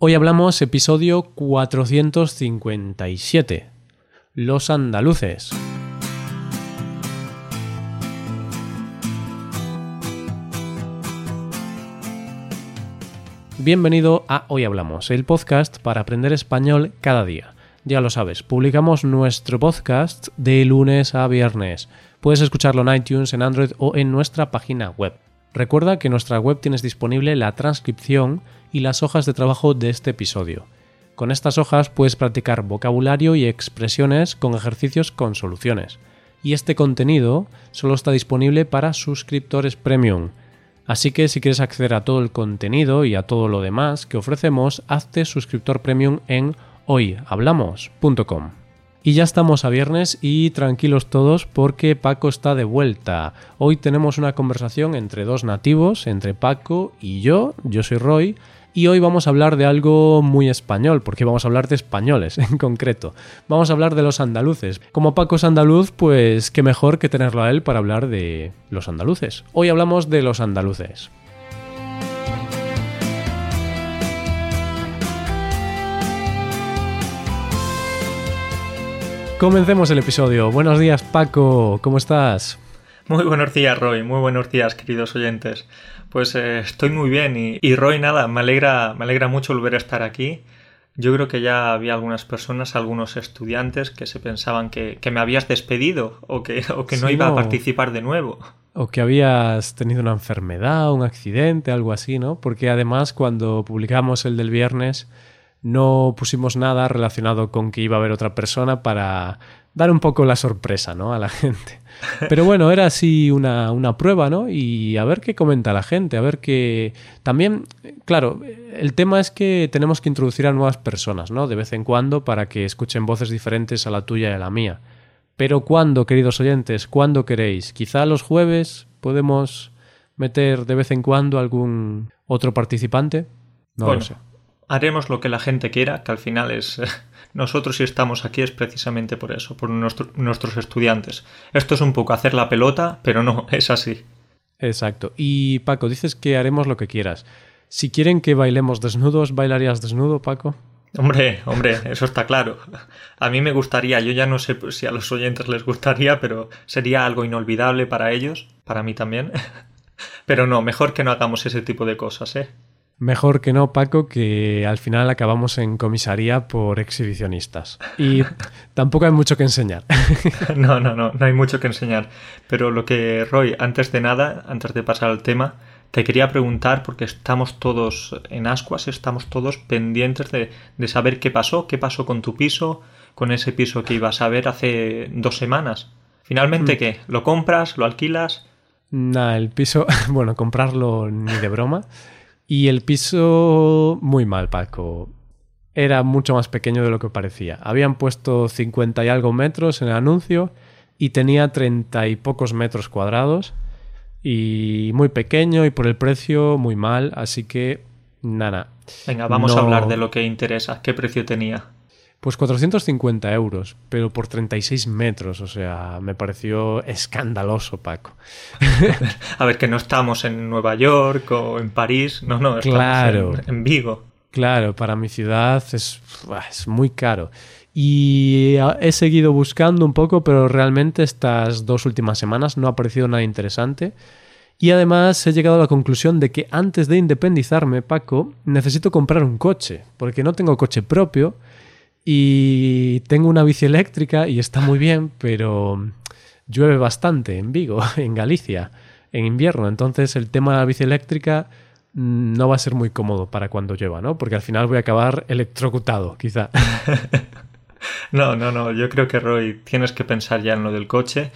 Hoy hablamos episodio 457. Los andaluces. Bienvenido a Hoy Hablamos, el podcast para aprender español cada día. Ya lo sabes, publicamos nuestro podcast de lunes a viernes. Puedes escucharlo en iTunes, en Android o en nuestra página web. Recuerda que en nuestra web tienes disponible la transcripción y las hojas de trabajo de este episodio. Con estas hojas puedes practicar vocabulario y expresiones con ejercicios con soluciones. Y este contenido solo está disponible para suscriptores premium. Así que si quieres acceder a todo el contenido y a todo lo demás que ofrecemos, hazte suscriptor premium en hoyhablamos.com. Y ya estamos a viernes y tranquilos todos porque Paco está de vuelta. Hoy tenemos una conversación entre dos nativos, entre Paco y yo, yo soy Roy, y hoy vamos a hablar de algo muy español, porque vamos a hablar de españoles en concreto. Vamos a hablar de los andaluces. Como Paco es andaluz, pues qué mejor que tenerlo a él para hablar de los andaluces. Hoy hablamos de los andaluces. Comencemos el episodio. Buenos días Paco, ¿cómo estás? Muy buenos días Roy, muy buenos días queridos oyentes. Pues eh, estoy muy bien y, Roy, nada, me alegra, me alegra mucho volver a estar aquí. Yo creo que ya había algunas personas, algunos estudiantes que se pensaban que, me habías despedido o que, o que no iba a participar de nuevo. O que habías tenido una enfermedad, un accidente, algo así, ¿no? Porque además cuando publicamos el del viernes no pusimos nada relacionado con que iba a haber otra persona para dar un poco la sorpresa, ¿no? A la gente. Pero bueno, era así una, una, prueba, ¿no? Y a ver qué comenta la gente, a ver qué... También, claro, el tema es que tenemos que introducir a nuevas personas, ¿no? De vez en cuando para que escuchen voces diferentes a la tuya y a la mía. Pero ¿cuándo, queridos oyentes? ¿Cuándo queréis? Quizá los jueves podemos meter de vez en cuando algún otro participante. No lo sé. Haremos lo que la gente quiera, que al final es nosotros si estamos aquí es precisamente por eso, por nuestros estudiantes. Esto es un poco hacer la pelota, pero no, es así. Exacto. Y Paco, dices que haremos lo que quieras. Si quieren que bailemos desnudos, ¿bailarías desnudo, Paco? Hombre, hombre, eso está claro. A mí me gustaría, yo ya no sé si a los oyentes les gustaría, pero sería algo inolvidable para ellos, para mí también. Pero no, mejor que no hagamos ese tipo de cosas, ¿eh? Mejor que no, Paco, que al final acabamos en comisaría por exhibicionistas. Y tampoco hay mucho que enseñar. No, no, no, no hay mucho que enseñar. Pero lo que, Roy, antes de nada, antes de pasar al tema, te quería preguntar, porque estamos todos en ascuas, estamos todos pendientes de, saber qué pasó, qué pasó con tu piso, con ese piso que ibas a ver hace dos semanas. Finalmente, mm. ¿qué? ¿Lo compras? ¿Lo alquilas? Nah, el piso, bueno, comprarlo ni de broma. Y el piso, muy mal, Paco. Era mucho más pequeño de lo que parecía. Habían puesto 50 y algo metros en el anuncio y tenía 30 y pocos metros cuadrados. Y muy pequeño y por el precio muy mal, así que nada. Venga, vamos a hablar de lo que interesa. ¿Qué precio tenía? Pues 450 euros, pero por 36 metros, o sea, me pareció escandaloso, Paco. A ver, que no estamos en Nueva York o en París, no, no, estamos claro, en, Vigo. Claro, para mi ciudad es, es muy caro. Y he seguido buscando un poco, pero realmente estas dos últimas semanas no ha aparecido nada interesante. Y además he llegado a la conclusión de que antes de independizarme, Paco, necesito comprar un coche, porque no tengo coche propio y tengo una bici eléctrica y está muy bien, pero llueve bastante en Vigo, en Galicia, en invierno. Entonces el tema de la bici eléctrica mm, no va a ser muy cómodo para cuando llueva, ¿no? Porque al final voy a acabar electrocutado, quizá. no, no, no. Yo creo que Roy, tienes que pensar ya en lo del coche.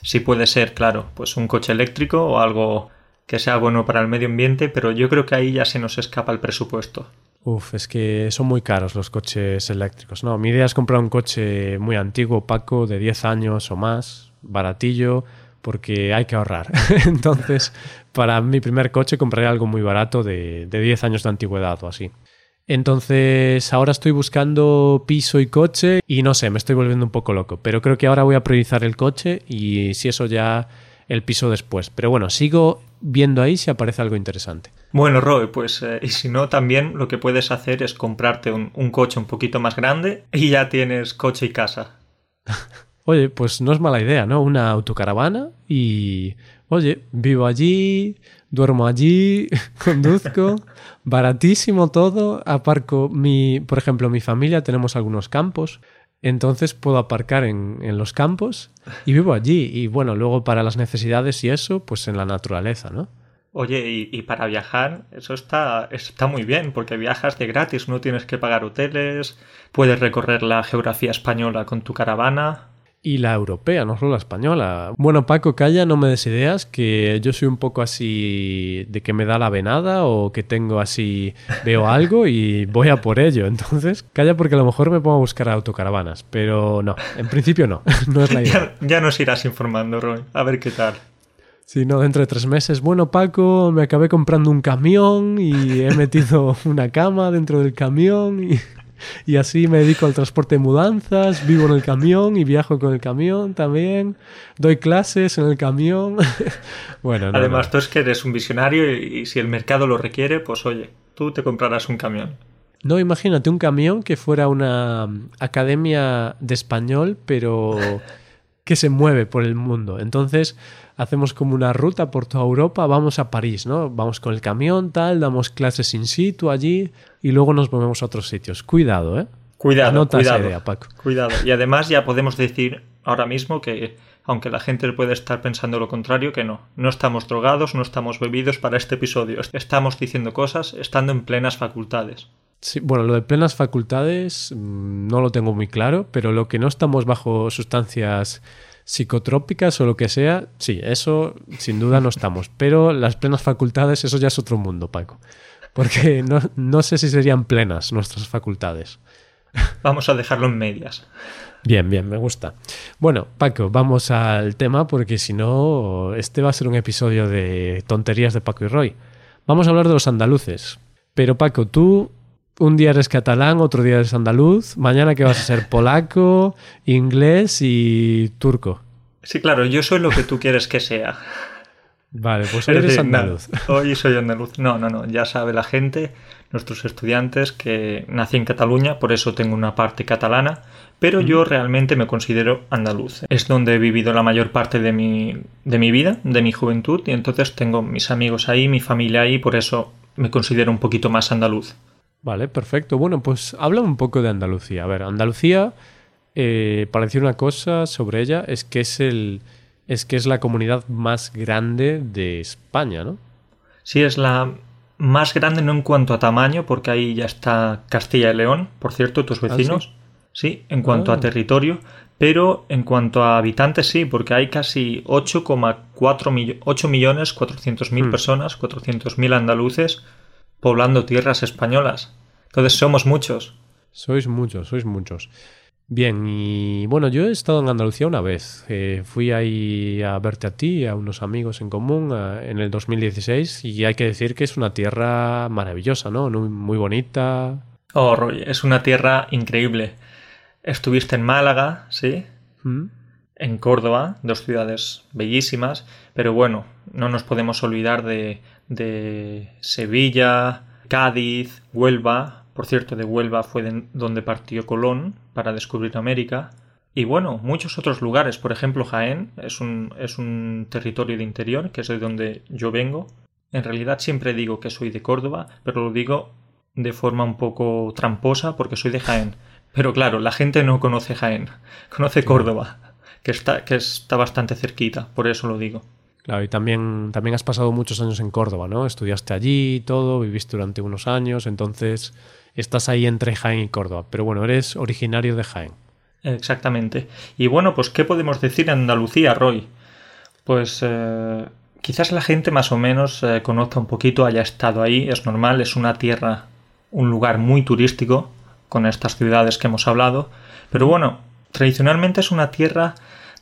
Si puede ser, claro, pues un coche eléctrico o algo que sea bueno para el medio ambiente, pero yo creo que ahí ya se nos escapa el presupuesto. Uf, es que son muy caros los coches eléctricos. No, mi idea es comprar un coche muy antiguo, Paco, de 10 años o más, baratillo, porque hay que ahorrar. Entonces, para mi primer coche compraré algo muy barato de, de 10 años de antigüedad o así. Entonces, ahora estoy buscando piso y coche y no sé, me estoy volviendo un poco loco, pero creo que ahora voy a priorizar el coche y si eso ya el piso después. Pero bueno, sigo viendo ahí si aparece algo interesante. Bueno, Roy, pues eh, y si no, también lo que puedes hacer es comprarte un, un coche un poquito más grande y ya tienes coche y casa. Oye, pues no es mala idea, ¿no? Una autocaravana y, oye, vivo allí, duermo allí, conduzco, baratísimo todo, aparco mi, por ejemplo, mi familia tenemos algunos campos, entonces puedo aparcar en, en, los campos y vivo allí. Y bueno, luego para las necesidades y eso, pues en la naturaleza, ¿no? Oye, y, para viajar, eso está, está muy bien, porque viajas de gratis, no tienes que pagar hoteles, puedes recorrer la geografía española con tu caravana y la europea, no solo la española. Bueno, Paco, calla, no me des ideas, que yo soy un poco así de que me da la venada o que tengo así, veo algo y voy a por ello. Entonces, calla porque a lo mejor me pongo a buscar autocaravanas, pero no, en principio no, no es la idea. Ya, ya nos irás informando, Roy, a ver qué tal. Sí, no, dentro de tres meses. Bueno, Paco, me acabé comprando un camión y he metido una cama dentro del camión y... Y así me dedico al transporte de mudanzas, vivo en el camión y viajo con el camión también, doy clases en el camión. bueno, no, Además, no. tú es que eres un visionario y, y si el mercado lo requiere, pues oye, tú te comprarás un camión. No, imagínate un camión que fuera una academia de español, pero que se mueve por el mundo. Entonces, hacemos como una ruta por toda Europa, vamos a París, ¿no? Vamos con el camión, tal, damos clases in situ allí y luego nos movemos a otros sitios. Cuidado, ¿eh? Cuidado, Anota cuidado, esa idea, Paco. Cuidado. Y además ya podemos decir ahora mismo que, aunque la gente puede estar pensando lo contrario, que no. No estamos drogados, no estamos bebidos para este episodio. Estamos diciendo cosas estando en plenas facultades. Sí, bueno, lo de plenas facultades mmm, no lo tengo muy claro, pero lo que no estamos bajo sustancias psicotrópicas o lo que sea, sí, eso sin duda no estamos. Pero las plenas facultades, eso ya es otro mundo, Paco. Porque no, no sé si serían plenas nuestras facultades. Vamos a dejarlo en medias. Bien, bien, me gusta. Bueno, Paco, vamos al tema porque si no, este va a ser un episodio de tonterías de Paco y Roy. Vamos a hablar de los andaluces. Pero Paco, tú un día eres catalán, otro día eres andaluz, mañana que vas a ser polaco, inglés y turco. Sí, claro, yo soy lo que tú quieres que sea. Vale, pues hoy eres andaluz. No, hoy soy andaluz. No, no, no. Ya sabe la gente, nuestros estudiantes, que nací en Cataluña, por eso tengo una parte catalana, pero mm. yo realmente me considero andaluz. Es donde he vivido la mayor parte de mi, de mi vida, de mi juventud, y entonces tengo mis amigos ahí, mi familia ahí, por eso me considero un poquito más andaluz. Vale, perfecto. Bueno, pues habla un poco de Andalucía. A ver, Andalucía, eh, para decir una cosa sobre ella, es que es el es que es la comunidad más grande de España, ¿no? Sí, es la más grande no en cuanto a tamaño, porque ahí ya está Castilla y León, por cierto, tus vecinos. ¿Ah, sí? sí? en cuanto Ah. a territorio, pero en cuanto a habitantes sí, porque hay casi 8,4 mill 8 millones 400 mil Hmm. personas, 400 mil andaluces poblando tierras españolas. Entonces somos muchos. Sois muchos, sois muchos. Bien, y bueno, yo he estado en Andalucía una vez. Eh, fui ahí a verte a ti y a unos amigos en común en el 2016 y hay que decir que es una tierra maravillosa, ¿no? Muy, muy bonita. Oh, Roy, es una tierra increíble. Estuviste en Málaga, ¿sí? ¿Mm? En Córdoba, dos ciudades bellísimas, pero bueno, no nos podemos olvidar de, de Sevilla, Cádiz, Huelva. Por cierto, de Huelva fue de, donde partió Colón para descubrir América. Y bueno, muchos otros lugares, por ejemplo Jaén, es un, es un territorio de interior, que es de donde yo vengo. En realidad siempre digo que soy de Córdoba, pero lo digo de forma un poco tramposa porque soy de Jaén. Pero claro, la gente no conoce Jaén, conoce Córdoba, que está, que está bastante cerquita, por eso lo digo. Claro, y también, también has pasado muchos años en Córdoba, ¿no? Estudiaste allí y todo, viviste durante unos años, entonces estás ahí entre Jaén y Córdoba. Pero bueno, eres originario de Jaén. Exactamente. Y bueno, pues ¿qué podemos decir en Andalucía, Roy? Pues eh, quizás la gente más o menos eh, conozca un poquito, haya estado ahí, es normal, es una tierra, un lugar muy turístico, con estas ciudades que hemos hablado, pero bueno, tradicionalmente es una tierra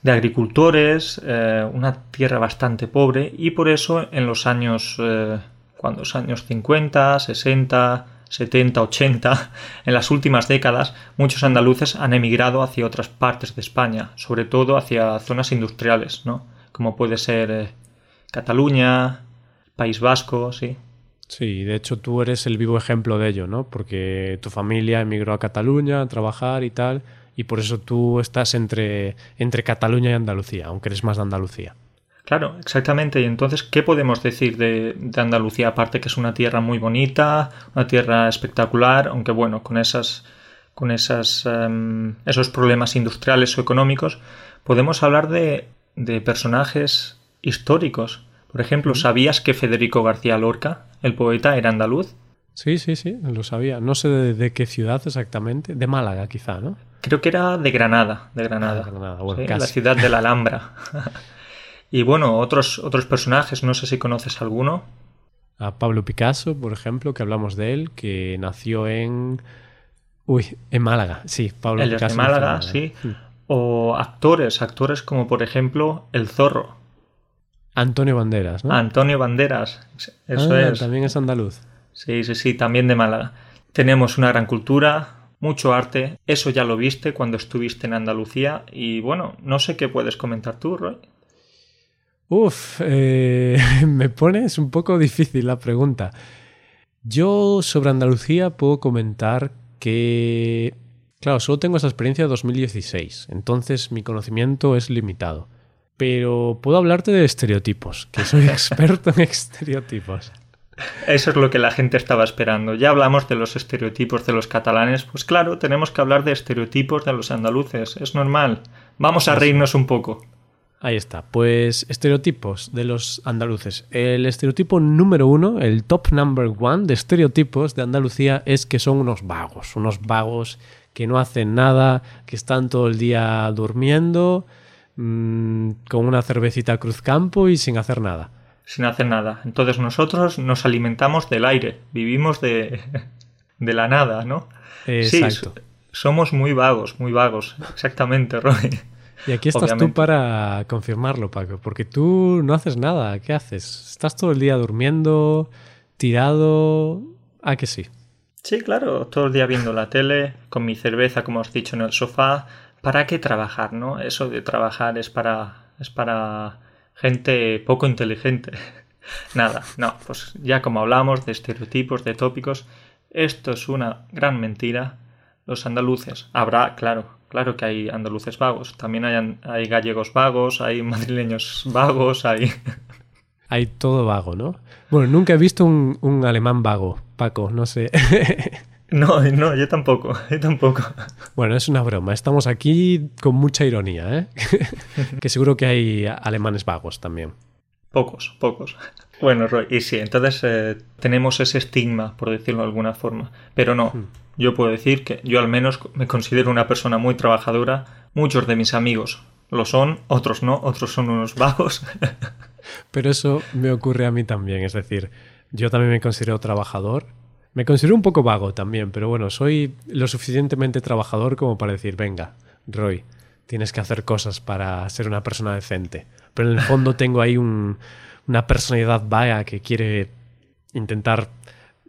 de agricultores, eh, una tierra bastante pobre, y por eso en los años, eh, cuando los años 50, 60, 70, 80, en las últimas décadas, muchos andaluces han emigrado hacia otras partes de España, sobre todo hacia zonas industriales, ¿no? Como puede ser eh, Cataluña, País Vasco, sí. Sí, de hecho tú eres el vivo ejemplo de ello, ¿no? Porque tu familia emigró a Cataluña a trabajar y tal, y por eso tú estás entre, entre Cataluña y Andalucía, aunque eres más de Andalucía. Claro, exactamente. Y entonces, ¿qué podemos decir de, Andalucía? Aparte que es una tierra muy bonita, una tierra espectacular, aunque bueno, con esas, con esas, em, esos problemas industriales o económicos, podemos hablar de, de personajes históricos. Por ejemplo, ¿sabías que Federico García Lorca, el poeta, era andaluz? Sí, sí, sí, lo sabía. No sé de, qué ciudad exactamente. De Málaga, quizá, ¿no? Creo que era de Granada, de Granada. Ah, la ciudad de la Alhambra. Y bueno, otros, otros personajes, no sé si conoces alguno. A Pablo Picasso, por ejemplo, que hablamos de él, que nació en. Uy, en Málaga, sí, Pablo Picasso. de Málaga, sí. O actores, actores como por ejemplo El Zorro. Antonio Banderas, ¿no? Antonio Banderas, eso ah, es. También es andaluz. Sí, sí, sí, también de Málaga. Tenemos una gran cultura, mucho arte. Eso ya lo viste cuando estuviste en Andalucía. Y bueno, no sé qué puedes comentar tú, Roy. Uf, eh, me pones un poco difícil la pregunta. Yo sobre Andalucía puedo comentar que... Claro, solo tengo esa experiencia de 2016, entonces mi conocimiento es limitado. Pero puedo hablarte de estereotipos, que soy experto en estereotipos. Eso es lo que la gente estaba esperando. Ya hablamos de los estereotipos de los catalanes, pues claro, tenemos que hablar de estereotipos de los andaluces, es normal. Vamos a reírnos un poco. Ahí está. Pues estereotipos de los andaluces. El estereotipo número uno, el top number one de estereotipos de Andalucía es que son unos vagos. Unos vagos que no hacen nada, que están todo el día durmiendo, mmm, con una cervecita Cruzcampo y sin hacer nada. Sin hacer nada. Entonces nosotros nos alimentamos del aire, vivimos de, de la nada, ¿no? Exacto. Sí, somos muy vagos, muy vagos. Exactamente, Roy. Y aquí estás tú para confirmarlo, Paco, porque tú no haces nada. ¿Qué haces? ¿Estás todo el día durmiendo, tirado? Ah, que sí. Sí, claro, todo el día viendo la tele, con mi cerveza, como has dicho, en el sofá. ¿Para qué trabajar, no? Eso de trabajar es para, es para gente poco inteligente. Nada, no, pues ya como hablamos de estereotipos, de tópicos, esto es una gran mentira. Los andaluces, habrá, claro, Claro que hay andaluces vagos, también hay, gallegos vagos, hay madrileños vagos, hay... Hay todo vago, ¿no? Bueno, nunca he visto un, alemán vago, Paco, no sé. No, no, yo tampoco, yo tampoco. Bueno, es una broma. Estamos aquí con mucha ironía, ¿eh? que seguro que hay alemanes vagos también. Pocos, pocos. Bueno, Roy, y sí, entonces eh, tenemos ese estigma, por decirlo de alguna forma. Pero no, hmm. yo puedo decir que yo al menos me considero una persona muy trabajadora. Muchos de mis amigos lo son, otros no, otros son unos vagos. Pero eso me ocurre a mí también, es decir, yo también me considero trabajador. Me considero un poco vago también, pero bueno, soy lo suficientemente trabajador como para decir, venga, Roy, tienes que hacer cosas para ser una persona decente. Pero en el fondo tengo ahí un, una personalidad vaga que quiere intentar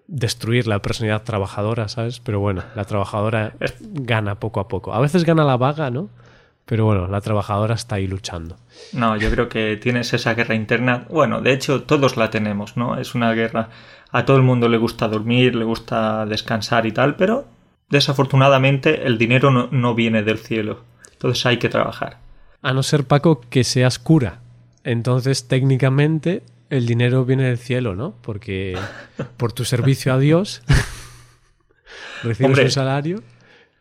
destruir la personalidad trabajadora, ¿sabes? Pero bueno, la trabajadora gana poco a poco. A veces gana la vaga, ¿no? Pero bueno, la trabajadora está ahí luchando. No, yo creo que tienes esa guerra interna. Bueno, de hecho, todos la tenemos, ¿no? Es una guerra. A todo el mundo le gusta dormir, le gusta descansar y tal, pero desafortunadamente el dinero no, no viene del cielo. Entonces hay que trabajar. A no ser, Paco, que seas cura. Entonces, técnicamente, el dinero viene del cielo, ¿no? Porque por tu servicio a Dios recibes un salario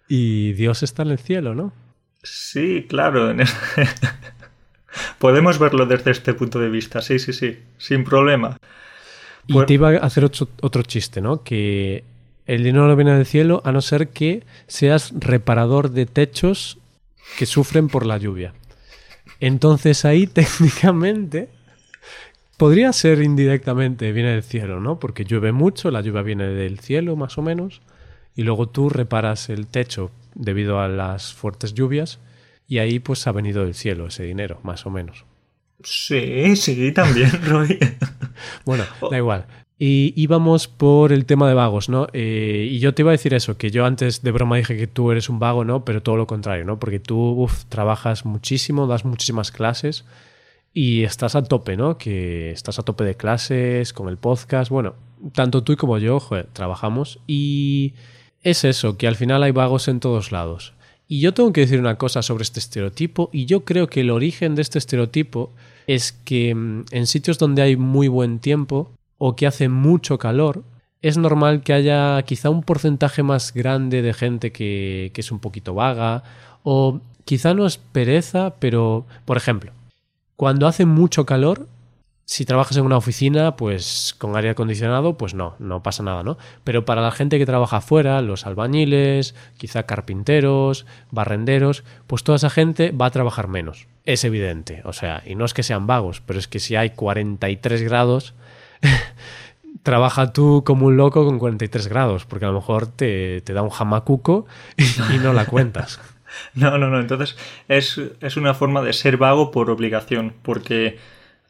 y Dios está en el cielo, ¿no? Sí, claro. Podemos verlo desde este punto de vista, sí, sí, sí, sin problema. Y te iba a hacer otro, otro chiste, ¿no? Que el dinero no viene del cielo a no ser que seas reparador de techos que sufren por la lluvia. Entonces ahí técnicamente podría ser indirectamente, viene del cielo, ¿no? Porque llueve mucho, la lluvia viene del cielo más o menos, y luego tú reparas el techo debido a las fuertes lluvias, y ahí pues ha venido del cielo ese dinero, más o menos. Sí, sí, también, Roy. bueno, da igual. Y íbamos por el tema de vagos, ¿no? Eh, y yo te iba a decir eso, que yo antes de broma dije que tú eres un vago, ¿no? Pero todo lo contrario, ¿no? Porque tú trabajas muchísimo, das muchísimas clases y estás a tope, ¿no? Que estás a tope de clases, con el podcast. Bueno, tanto tú como yo, joder, trabajamos y es eso, que al final hay vagos en todos lados. Y yo tengo que decir una cosa sobre este estereotipo y yo creo que el origen de este estereotipo es que mm, en sitios donde hay muy buen tiempo o que hace mucho calor, es normal que haya quizá un porcentaje más grande de gente que, que es un poquito vaga o quizá no es pereza, pero, por ejemplo, cuando hace mucho calor, si trabajas en una oficina, pues con aire acondicionado, pues no, no pasa nada, ¿no? Pero para la gente que trabaja afuera, los albañiles, quizá carpinteros, barrenderos, pues toda esa gente va a trabajar menos. Es evidente. O sea, y no es que sean vagos, pero es que si hay 43 grados, trabaja tú como un loco con 43 grados, porque a lo mejor te, da un jamacuco y no la cuentas. No, no, no. Entonces es, es una forma de ser vago por obligación, porque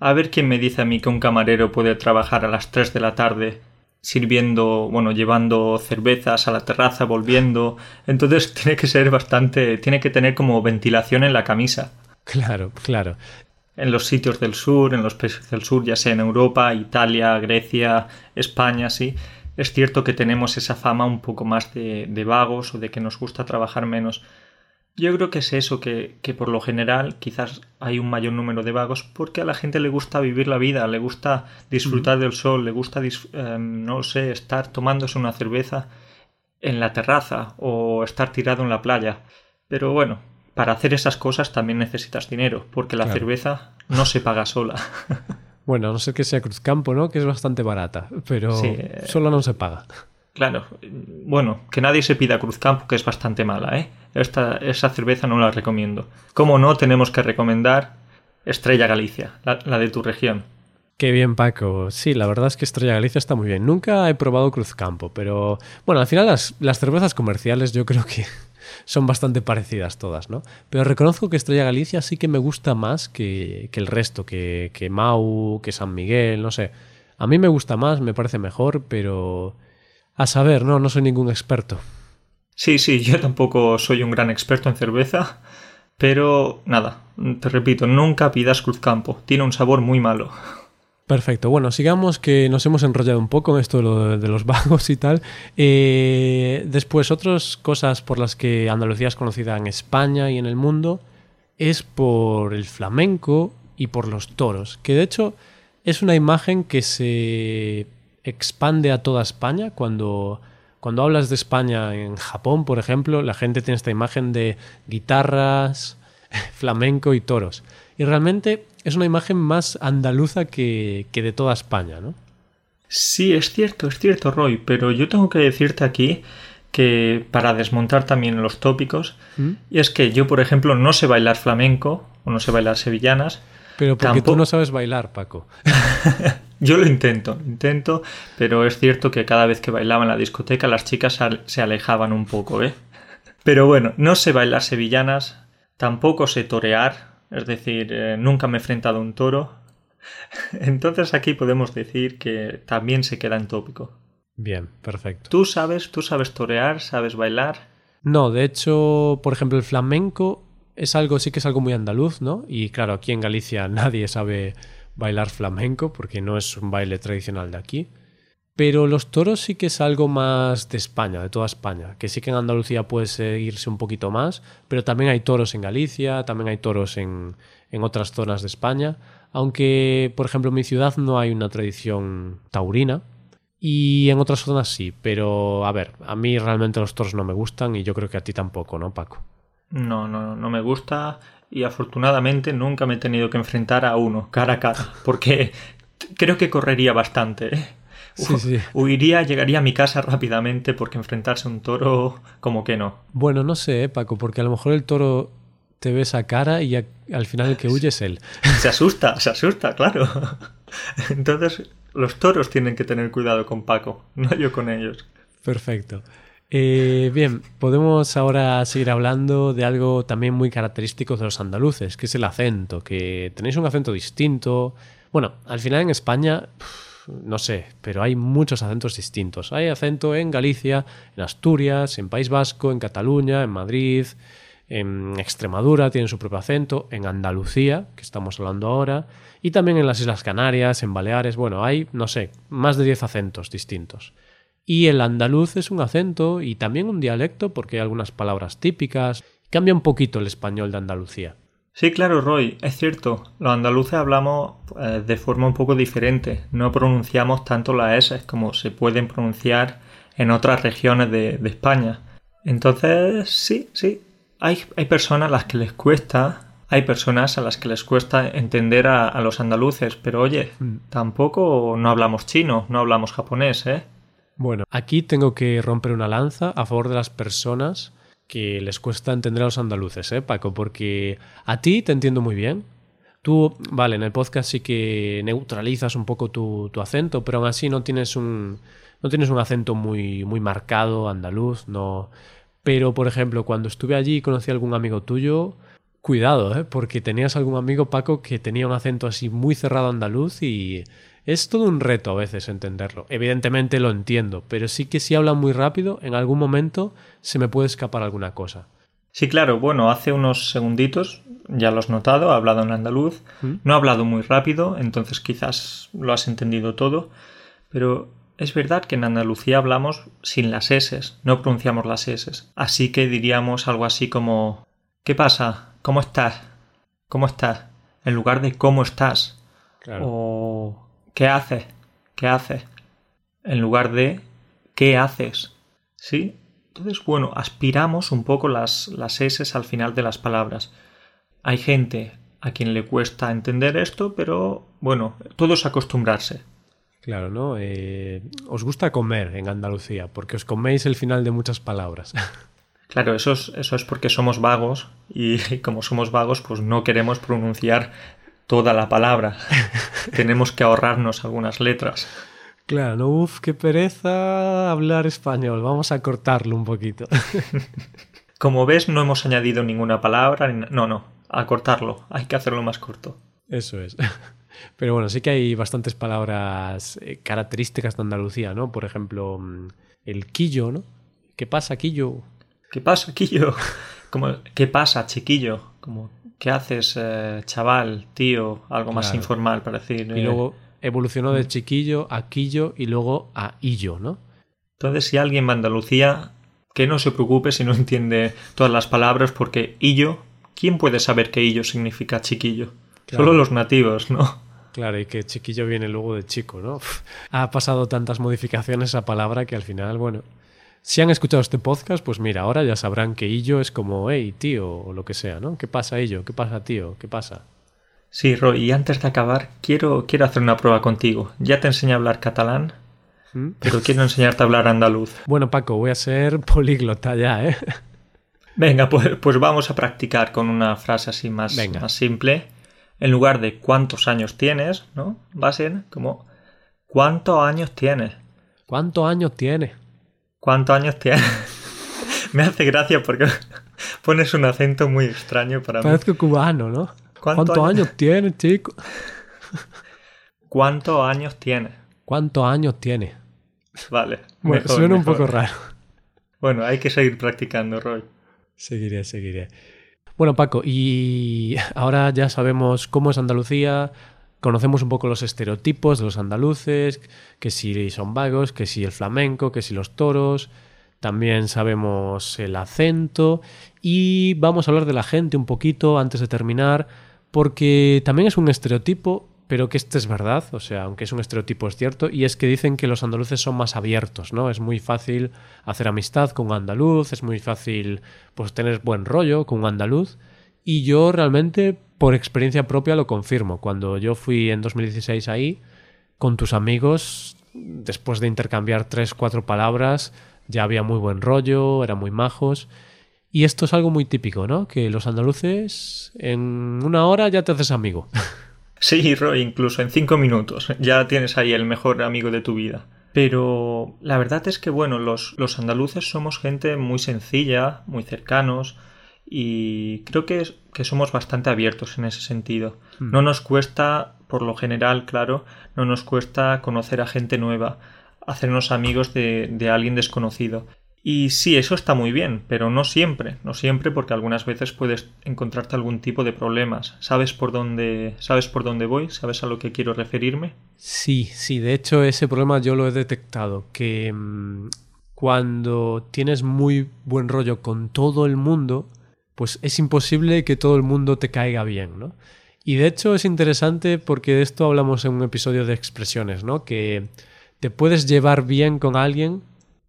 a ver quién me dice a mí que un camarero puede trabajar a las 3 de la tarde sirviendo, bueno, llevando cervezas a la terraza, volviendo. Entonces tiene que ser bastante, tiene que tener como ventilación en la camisa. Claro, claro. En los sitios del sur, en los países del sur, ya sea en Europa, Italia, Grecia, España, sí, es cierto que tenemos esa fama un poco más de, de vagos o de que nos gusta trabajar menos. Yo creo que es eso, que, que, por lo general quizás hay un mayor número de vagos porque a la gente le gusta vivir la vida, le gusta disfrutar del sol, le gusta, eh, no sé, estar tomándose una cerveza en la terraza o estar tirado en la playa. Pero bueno, para hacer esas cosas también necesitas dinero, porque la claro. cerveza no se paga sola. Bueno, a no ser que sea Cruzcampo, ¿no? Que es bastante barata, pero sí, eh... sola no se paga. Claro, bueno, que nadie se pida Cruzcampo, que es bastante mala, ¿eh? Esta, esa cerveza no la recomiendo. Como no, tenemos que recomendar Estrella Galicia, la, de tu región. Qué bien, Paco. Sí, la verdad es que Estrella Galicia está muy bien. Nunca he probado Cruzcampo, pero bueno, al final las, las cervezas comerciales yo creo que son bastante parecidas todas, ¿no? Pero reconozco que Estrella Galicia sí que me gusta más que, que el resto, que, que Mau, que San Miguel, no sé. A mí me gusta más, me parece mejor, pero a saber, no, no soy ningún experto. Sí, sí, yo tampoco soy un gran experto en cerveza, pero nada, te repito, nunca pidas Cruzcampo, tiene un sabor muy malo. Perfecto, bueno, sigamos que nos hemos enrollado un poco en esto de los vagos y tal. Eh, después, otras cosas por las que Andalucía es conocida en España y en el mundo es por el flamenco y por los toros, que de hecho es una imagen que se expande a toda España. Cuando, cuando hablas de España en Japón, por ejemplo, la gente tiene esta imagen de guitarras, flamenco y toros. Y realmente es una imagen más andaluza que, que de toda España, ¿no? Sí, es cierto, es cierto, Roy, pero yo tengo que decirte aquí que para desmontar también los tópicos, ¿Mm? y es que yo, por ejemplo, no sé bailar flamenco o no sé bailar sevillanas. Pero porque tú no sabes bailar, Paco. Yo lo intento, intento, pero es cierto que cada vez que bailaba en la discoteca las chicas se alejaban un poco, ¿eh? Pero bueno, no sé bailar sevillanas, tampoco sé torear, es decir, eh, nunca me he enfrentado a un toro. Entonces aquí podemos decir que también se queda en tópico. Bien, perfecto. ¿Tú sabes, tú sabes torear, sabes bailar? No, de hecho, por ejemplo, el flamenco es algo, sí que es algo muy andaluz, ¿no? Y claro, aquí en Galicia nadie sabe bailar flamenco, porque no es un baile tradicional de aquí. Pero los toros sí que es algo más de España, de toda España, que sí que en Andalucía puede seguirse un poquito más, pero también hay toros en Galicia, también hay toros en, en otras zonas de España, aunque, por ejemplo, en mi ciudad no hay una tradición taurina, y en otras zonas sí, pero a ver, a mí realmente los toros no me gustan y yo creo que a ti tampoco, ¿no, Paco? No, no, no me gusta y afortunadamente nunca me he tenido que enfrentar a uno cara a cara, porque creo que correría bastante. ¿eh? Sí, sí. Huiría, llegaría a mi casa rápidamente porque enfrentarse a un toro, como que no. Bueno, no sé, ¿eh, Paco, porque a lo mejor el toro te ve esa cara y al final el que huye es él. Se asusta, se asusta, claro. Entonces, los toros tienen que tener cuidado con Paco, no yo con ellos. Perfecto. Eh, bien, podemos ahora seguir hablando de algo también muy característico de los andaluces, que es el acento, que tenéis un acento distinto. Bueno, al final en España, no sé, pero hay muchos acentos distintos. Hay acento en Galicia, en Asturias, en País Vasco, en Cataluña, en Madrid, En Extremadura tienen su propio acento, en Andalucía, que estamos hablando ahora, y también en las Islas Canarias, en Baleares, bueno, hay, no sé, más de 10 acentos distintos. Y el andaluz es un acento y también un dialecto porque hay algunas palabras típicas. Cambia un poquito el español de Andalucía. Sí, claro, Roy, es cierto. Los andaluces hablamos eh, de forma un poco diferente. No pronunciamos tanto las S como se pueden pronunciar en otras regiones de, España. Entonces, sí, sí. Hay, hay, personas a las que les cuesta. Hay personas a las que les cuesta entender a, a los andaluces, pero oye, mm. tampoco no hablamos chino, no hablamos japonés, ¿eh? Bueno, aquí tengo que romper una lanza a favor de las personas que les cuesta entender a los andaluces, ¿eh, Paco? Porque a ti te entiendo muy bien. Tú, vale, en el podcast sí que neutralizas un poco tu, acento, pero aún así no tienes un, no tienes un acento muy, muy marcado andaluz, no. Pero, por ejemplo, cuando estuve allí y conocí a algún amigo tuyo, cuidado, ¿eh? porque tenías algún amigo, Paco, que tenía un acento así muy cerrado andaluz y es todo un reto a veces entenderlo. Evidentemente lo entiendo, pero sí que si habla muy rápido, en algún momento se me puede escapar alguna cosa. Sí, claro. Bueno, hace unos segunditos, ya lo has notado, ha hablado en andaluz. ¿Mm? No ha hablado muy rápido, entonces quizás lo has entendido todo. Pero es verdad que en Andalucía hablamos sin las S, no pronunciamos las S. Así que diríamos algo así como ¿Qué pasa? ¿Cómo estás? ¿Cómo estás? En lugar de ¿cómo estás? O ¿Qué haces? ¿Qué haces? En lugar de ¿qué haces? ¿Sí? Entonces, bueno, aspiramos un poco las, las S al final de las palabras. Hay gente a quien le cuesta entender esto, pero bueno, todo es acostumbrarse. Claro, ¿no? Eh, os gusta comer en Andalucía, porque os coméis el final de muchas palabras. Claro, eso es, eso es porque somos vagos y como somos vagos, pues no queremos pronunciar toda la palabra. Tenemos que ahorrarnos algunas letras. Claro, uff, qué pereza hablar español. Vamos a cortarlo un poquito. Como ves, no hemos añadido ninguna palabra. No, no, a cortarlo. Hay que hacerlo más corto. Eso es. Pero bueno, sí que hay bastantes palabras eh, características de Andalucía, ¿no? Por ejemplo, mm, el quillo, ¿no? ¿Qué pasa, quillo? ¿Qué pasa, quillo? Como, ¿qué pasa, chiquillo? Como ¿qué haces, eh, chaval, tío? Algo más informal para decir. Y luego evolucionó de chiquillo a quillo y luego a illo, ¿no? Entonces, si alguien va a Andalucía, que no se preocupe si no entiende todas las palabras, porque illo, ¿quién puede saber qué illo significa chiquillo? Solo los nativos, ¿no? Claro, y que chiquillo viene luego de chico, ¿no? Ha pasado tantas modificaciones esa palabra que al final, bueno, si han escuchado este podcast, pues mira, ahora ya sabrán que Illo es como, hey, tío, o lo que sea, ¿no? ¿Qué pasa, Illo? ¿Qué pasa, tío? ¿Qué pasa? Sí, Roy, y antes de acabar, quiero, quiero hacer una prueba contigo. Ya te enseñé a hablar catalán, ¿Mm? pero quiero enseñarte a hablar andaluz. Bueno, Paco, voy a ser políglota ya, ¿eh? Venga, pues, pues vamos a practicar con una frase así más, más simple. En lugar de cuántos años tienes, ¿no? Va a ser como ¿cuántos años tienes? ¿Cuántos años tienes? ¿Cuántos años tienes? Me hace gracia porque pones un acento muy extraño para mí. Parezco cubano, ¿no? ¿Cuántos años, tienes, chico? ¿Cuántos años tienes? ¿Cuántos años tienes? Vale. Bueno, suena un poco raro. Bueno, hay que seguir practicando, Roy. Seguiré, seguiré. Bueno, Paco, y ahora ya sabemos cómo es Andalucía, conocemos un poco los estereotipos de los andaluces, que si son vagos, que si el flamenco, que si los toros, también sabemos el acento y vamos a hablar de la gente un poquito antes de terminar, porque también es un estereotipo, pero que este es verdad, o sea, aunque es un estereotipo es cierto, y es que dicen que los andaluces son más abiertos, ¿no? Es muy fácil hacer amistad con un andaluz, es muy fácil pues tener buen rollo con un andaluz, y yo realmente por experiencia propia lo confirmo. Cuando yo fui en 2016 ahí, con tus amigos, después de intercambiar tres, cuatro palabras, ya había muy buen rollo, eran muy majos. Y esto es algo muy típico, ¿no? Que los andaluces en una hora ya te haces amigo. Sí, Roy, incluso en cinco minutos ya tienes ahí el mejor amigo de tu vida. Pero la verdad es que, bueno, los, los andaluces somos gente muy sencilla, muy cercanos, y creo que, que somos bastante abiertos en ese sentido. Hmm. No nos cuesta, por lo general, claro, no nos cuesta conocer a gente nueva, hacernos amigos de, de alguien desconocido. Y sí, eso está muy bien, pero no siempre, no siempre porque algunas veces puedes encontrarte algún tipo de problemas. ¿Sabes por dónde, sabes por dónde voy? ¿Sabes a lo que quiero referirme? Sí, sí, de hecho ese problema yo lo he detectado, que mmm, cuando tienes muy buen rollo con todo el mundo, pues es imposible que todo el mundo te caiga bien, ¿no? Y de hecho es interesante porque de esto hablamos en un episodio de expresiones, ¿no? Que te puedes llevar bien con alguien,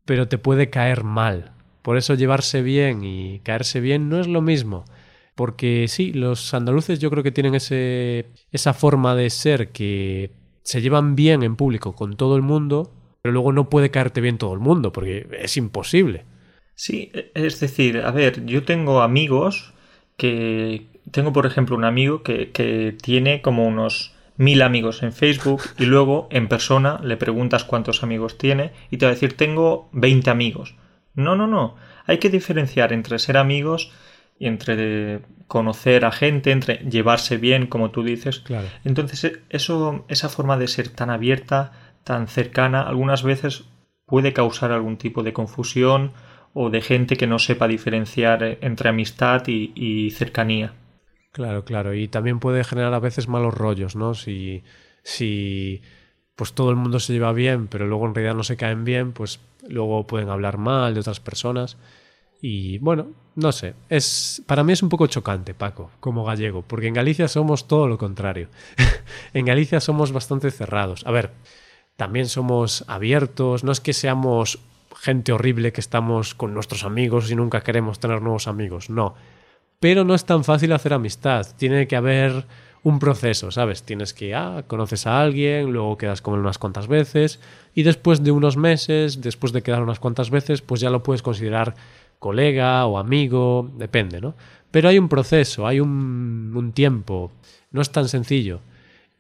pero te puede caer mal. Por eso llevarse bien y caerse bien no es lo mismo. Porque sí, los andaluces yo creo que tienen ese, esa forma de ser que se llevan bien en público con todo el mundo, pero luego no puede caerte bien todo el mundo, porque es imposible. Sí, es decir, a ver, yo tengo amigos que... Tengo, por ejemplo, un amigo que, que tiene como unos mil amigos en Facebook y luego en persona le preguntas cuántos amigos tiene y te va a decir tengo 20 amigos. No, no, no. Hay que diferenciar entre ser amigos y entre conocer a gente, entre llevarse bien, como tú dices. Claro. Entonces, eso, esa forma de ser tan abierta, tan cercana, algunas veces puede causar algún tipo de confusión o de gente que no sepa diferenciar entre amistad y, y cercanía. Claro, claro. Y también puede generar a veces malos rollos, ¿no? Si, si pues todo el mundo se lleva bien, pero luego en realidad no se caen bien, pues luego pueden hablar mal de otras personas. Y bueno, no sé, es para mí es un poco chocante, Paco, como gallego, porque en Galicia somos todo lo contrario. en Galicia somos bastante cerrados. A ver, también somos abiertos, no es que seamos gente horrible que estamos con nuestros amigos y nunca queremos tener nuevos amigos, no. Pero no es tan fácil hacer amistad, tiene que haber un proceso, ¿sabes? Tienes que, ah, conoces a alguien, luego quedas con él unas cuantas veces y después de unos meses, después de quedar unas cuantas veces, pues ya lo puedes considerar colega o amigo, depende, ¿no? Pero hay un proceso, hay un, un tiempo, no es tan sencillo.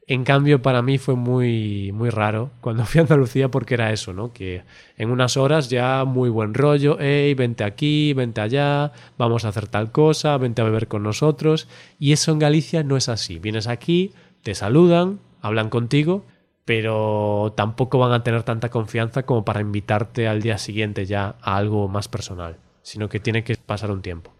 En cambio, para mí fue muy, muy raro cuando fui a Andalucía porque era eso, ¿no? Que en unas horas ya muy buen rollo, hey, vente aquí, vente allá, vamos a hacer tal cosa, vente a beber con nosotros. Y eso en Galicia no es así. Vienes aquí, te saludan, hablan contigo, pero tampoco van a tener tanta confianza como para invitarte al día siguiente ya a algo más personal, sino que tiene que pasar un tiempo.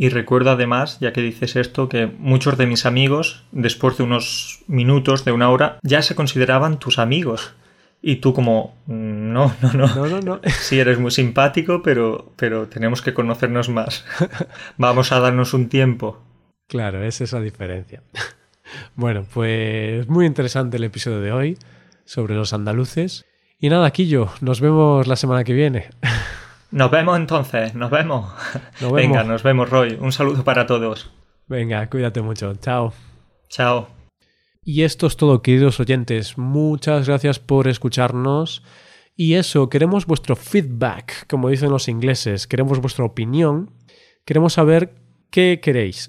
Y recuerdo además, ya que dices esto, que muchos de mis amigos, después de unos minutos, de una hora, ya se consideraban tus amigos. Y tú como, no, no, no. No, no, no. Sí, eres muy simpático, pero, pero tenemos que conocernos más. Vamos a darnos un tiempo. Claro, es esa diferencia. Bueno, pues muy interesante el episodio de hoy sobre los andaluces. Y nada, Quillo, nos vemos la semana que viene. Nos vemos entonces, nos vemos. Nos vemos. Venga, nos vemos, Roy. Un saludo para todos. Venga, cuídate mucho. Chao. Chao. Y esto es todo, queridos oyentes. Muchas gracias por escucharnos. Y eso, queremos vuestro feedback, como dicen los ingleses. Queremos vuestra opinión. Queremos saber qué queréis.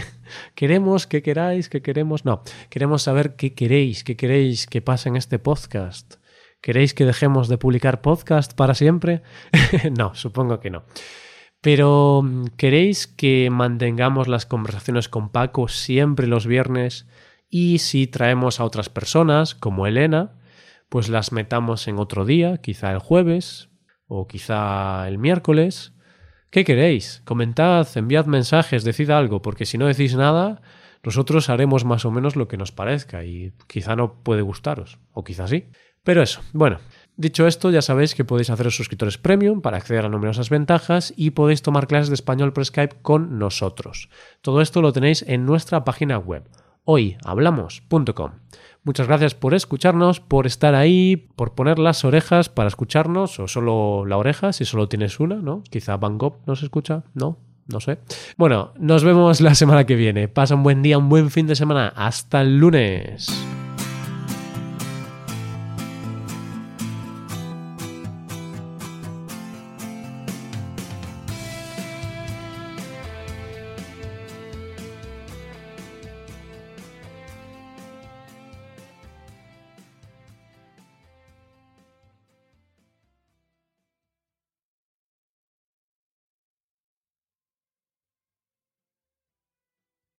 queremos que queráis, que queremos. No, queremos saber qué queréis, qué queréis que pase en este podcast. ¿Queréis que dejemos de publicar podcast para siempre? no, supongo que no. Pero ¿queréis que mantengamos las conversaciones con Paco siempre los viernes y si traemos a otras personas, como Elena, pues las metamos en otro día, quizá el jueves o quizá el miércoles? ¿Qué queréis? Comentad, enviad mensajes, decid algo, porque si no decís nada, nosotros haremos más o menos lo que nos parezca y quizá no puede gustaros, o quizá sí. Pero eso, bueno, dicho esto, ya sabéis que podéis haceros suscriptores premium para acceder a numerosas ventajas y podéis tomar clases de español por Skype con nosotros. Todo esto lo tenéis en nuestra página web, hoyhablamos.com. Muchas gracias por escucharnos, por estar ahí, por poner las orejas para escucharnos, o solo la oreja, si solo tienes una, ¿no? Quizá Van Gogh nos escucha, ¿no? No sé. Bueno, nos vemos la semana que viene. Pasa un buen día, un buen fin de semana. Hasta el lunes.